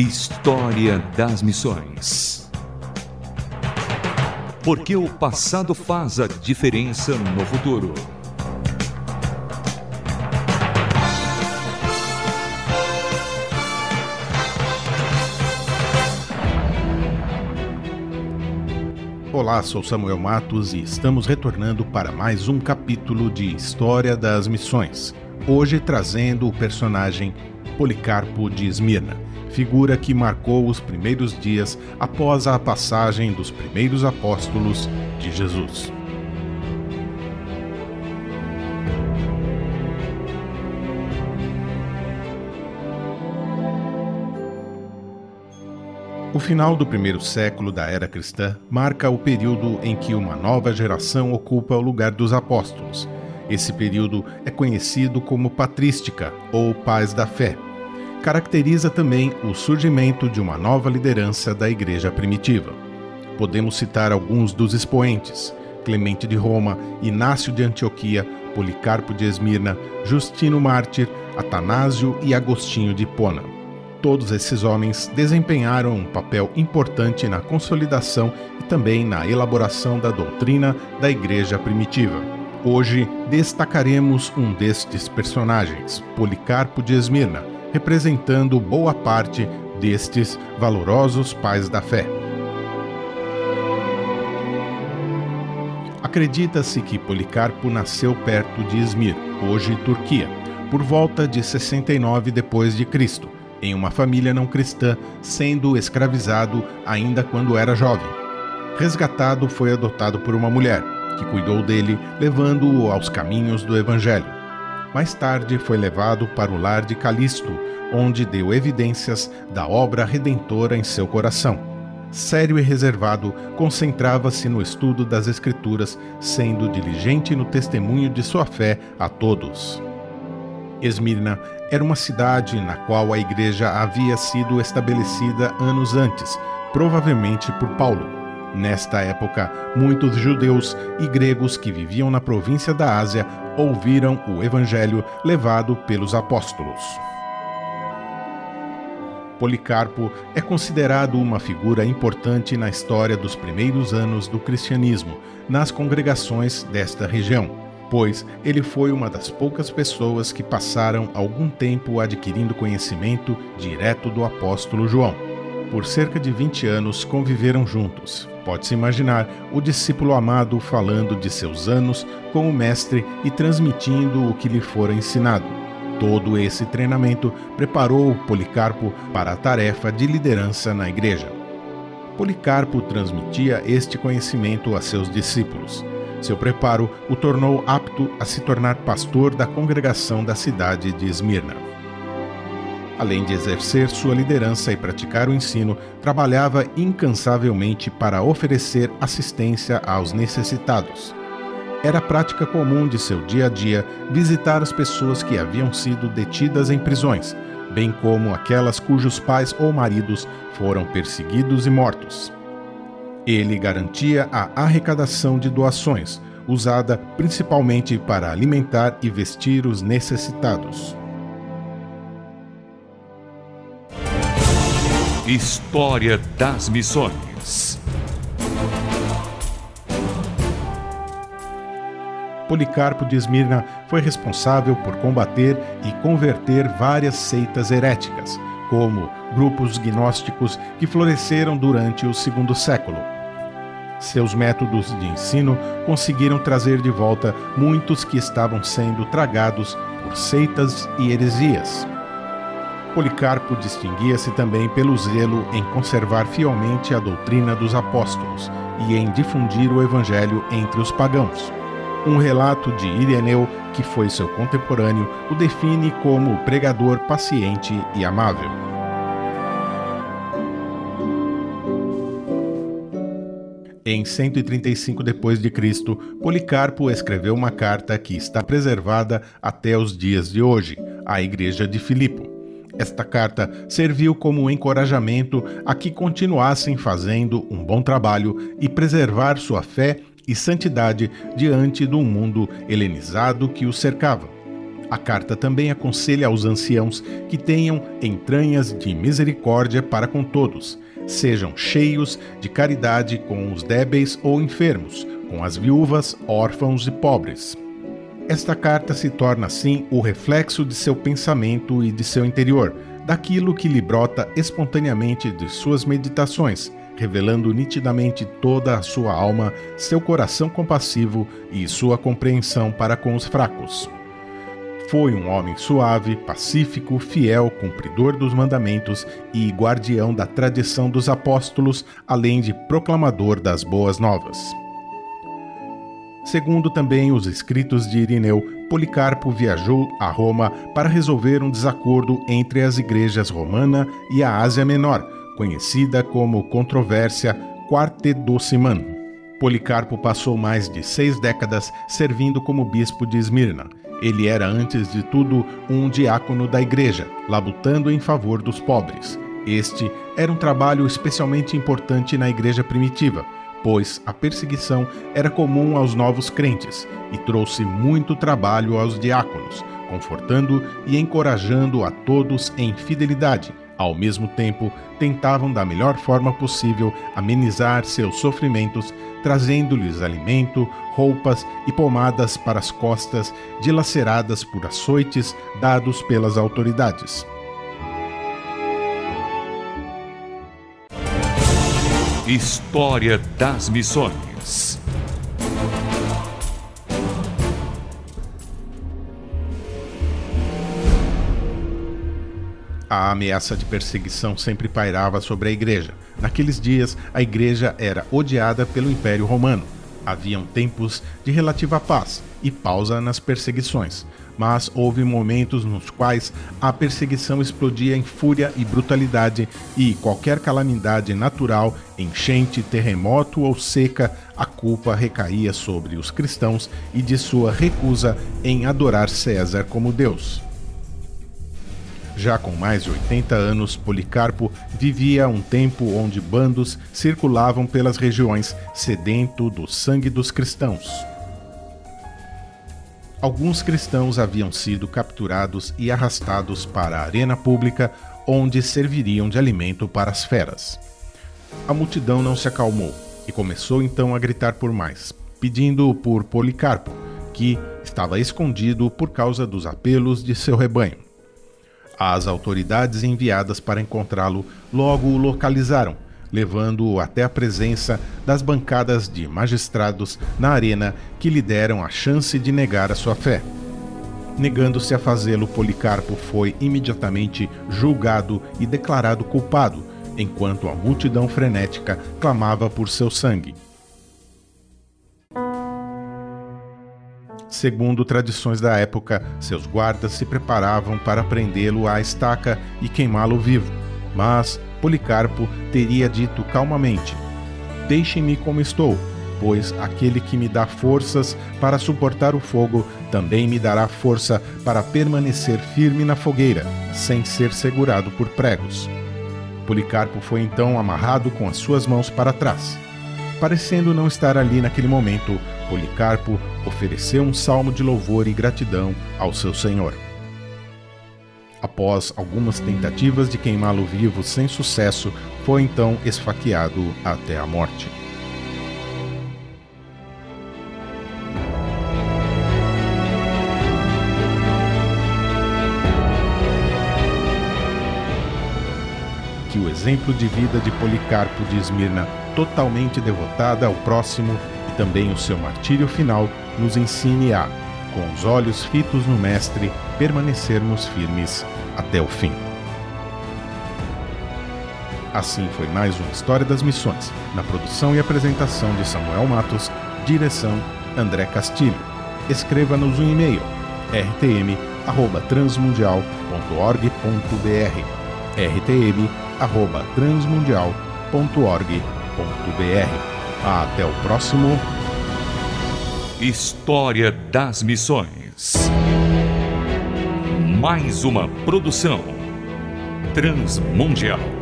História das Missões. Porque o passado faz a diferença no futuro. Olá, sou Samuel Matos e estamos retornando para mais um capítulo de História das Missões. Hoje trazendo o personagem Policarpo de Esmirna figura que marcou os primeiros dias após a passagem dos primeiros apóstolos de Jesus. O final do primeiro século da era cristã marca o período em que uma nova geração ocupa o lugar dos apóstolos. Esse período é conhecido como patrística ou paz da fé caracteriza também o surgimento de uma nova liderança da Igreja primitiva. Podemos citar alguns dos expoentes: Clemente de Roma, Inácio de Antioquia, Policarpo de Esmirna, Justino Mártir, Atanásio e Agostinho de Hipona. Todos esses homens desempenharam um papel importante na consolidação e também na elaboração da doutrina da Igreja primitiva. Hoje destacaremos um destes personagens, Policarpo de Esmirna, representando boa parte destes valorosos pais da fé. Acredita-se que Policarpo nasceu perto de Izmir, hoje Turquia, por volta de 69 depois de Cristo, em uma família não cristã, sendo escravizado ainda quando era jovem. Resgatado, foi adotado por uma mulher, que cuidou dele, levando-o aos caminhos do evangelho. Mais tarde foi levado para o lar de Calisto, onde deu evidências da obra redentora em seu coração. Sério e reservado, concentrava-se no estudo das Escrituras, sendo diligente no testemunho de sua fé a todos. Esmirna era uma cidade na qual a igreja havia sido estabelecida anos antes, provavelmente por Paulo. Nesta época, muitos judeus e gregos que viviam na província da Ásia ouviram o evangelho levado pelos apóstolos. Policarpo é considerado uma figura importante na história dos primeiros anos do cristianismo nas congregações desta região, pois ele foi uma das poucas pessoas que passaram algum tempo adquirindo conhecimento direto do apóstolo João. Por cerca de 20 anos conviveram juntos, Pode-se imaginar o discípulo amado falando de seus anos com o Mestre e transmitindo o que lhe fora ensinado. Todo esse treinamento preparou Policarpo para a tarefa de liderança na igreja. Policarpo transmitia este conhecimento a seus discípulos. Seu preparo o tornou apto a se tornar pastor da congregação da cidade de Esmirna. Além de exercer sua liderança e praticar o ensino, trabalhava incansavelmente para oferecer assistência aos necessitados. Era prática comum de seu dia a dia visitar as pessoas que haviam sido detidas em prisões, bem como aquelas cujos pais ou maridos foram perseguidos e mortos. Ele garantia a arrecadação de doações, usada principalmente para alimentar e vestir os necessitados. História das Missões. Policarpo de Esmirna foi responsável por combater e converter várias seitas heréticas, como grupos gnósticos que floresceram durante o segundo século. Seus métodos de ensino conseguiram trazer de volta muitos que estavam sendo tragados por seitas e heresias. Policarpo distinguia-se também pelo zelo em conservar fielmente a doutrina dos apóstolos e em difundir o evangelho entre os pagãos. Um relato de Ireneu, que foi seu contemporâneo, o define como pregador paciente e amável. Em 135 d.C., Policarpo escreveu uma carta que está preservada até os dias de hoje, à igreja de Filipo. Esta carta serviu como encorajamento a que continuassem fazendo um bom trabalho e preservar sua fé e santidade diante do mundo helenizado que os cercava. A carta também aconselha aos anciãos que tenham entranhas de misericórdia para com todos, sejam cheios de caridade com os débeis ou enfermos, com as viúvas, órfãos e pobres. Esta carta se torna assim o reflexo de seu pensamento e de seu interior, daquilo que lhe brota espontaneamente de suas meditações, revelando nitidamente toda a sua alma, seu coração compassivo e sua compreensão para com os fracos. Foi um homem suave, pacífico, fiel, cumpridor dos mandamentos e guardião da tradição dos apóstolos, além de proclamador das boas novas. Segundo também os escritos de Irineu, Policarpo viajou a Roma para resolver um desacordo entre as igrejas romana e a Ásia Menor, conhecida como controvérsia Quartedociman. Policarpo passou mais de seis décadas servindo como bispo de Esmirna ele era, antes de tudo, um diácono da igreja, labutando em favor dos pobres. Este era um trabalho especialmente importante na igreja primitiva, pois a perseguição era comum aos novos crentes e trouxe muito trabalho aos diáconos, confortando e encorajando a todos em fidelidade. Ao mesmo tempo, tentavam da melhor forma possível amenizar seus sofrimentos trazendo-lhes alimento, roupas e pomadas para as costas dilaceradas por açoites dados pelas autoridades. História das Missões A ameaça de perseguição sempre pairava sobre a igreja. Naqueles dias, a igreja era odiada pelo Império Romano. Haviam tempos de relativa paz e pausa nas perseguições, mas houve momentos nos quais a perseguição explodia em fúria e brutalidade, e qualquer calamidade natural, enchente, terremoto ou seca, a culpa recaía sobre os cristãos e de sua recusa em adorar César como Deus. Já com mais de 80 anos, Policarpo vivia um tempo onde bandos circulavam pelas regiões sedento do sangue dos cristãos. Alguns cristãos haviam sido capturados e arrastados para a arena pública, onde serviriam de alimento para as feras. A multidão não se acalmou e começou então a gritar por mais, pedindo por Policarpo, que estava escondido por causa dos apelos de seu rebanho. As autoridades enviadas para encontrá-lo logo o localizaram, levando-o até a presença das bancadas de magistrados na arena que lhe deram a chance de negar a sua fé. Negando-se a fazê-lo, Policarpo foi imediatamente julgado e declarado culpado, enquanto a multidão frenética clamava por seu sangue. Segundo tradições da época, seus guardas se preparavam para prendê-lo à estaca e queimá-lo vivo. Mas Policarpo teria dito calmamente: Deixem-me como estou, pois aquele que me dá forças para suportar o fogo também me dará força para permanecer firme na fogueira, sem ser segurado por pregos. Policarpo foi então amarrado com as suas mãos para trás. Parecendo não estar ali naquele momento, Policarpo ofereceu um salmo de louvor e gratidão ao seu Senhor. Após algumas tentativas de queimá-lo vivo sem sucesso, foi então esfaqueado até a morte. Que o exemplo de vida de Policarpo de Esmirna, totalmente devotada ao próximo, também o seu martírio final nos ensine a, com os olhos fitos no Mestre, permanecermos firmes até o fim. Assim foi mais uma História das Missões, na produção e apresentação de Samuel Matos, direção André Castilho. Escreva-nos um e-mail rtm@transmundial.org.br rtm@transmundial.org.br até o próximo. História das Missões. Mais uma produção transmundial.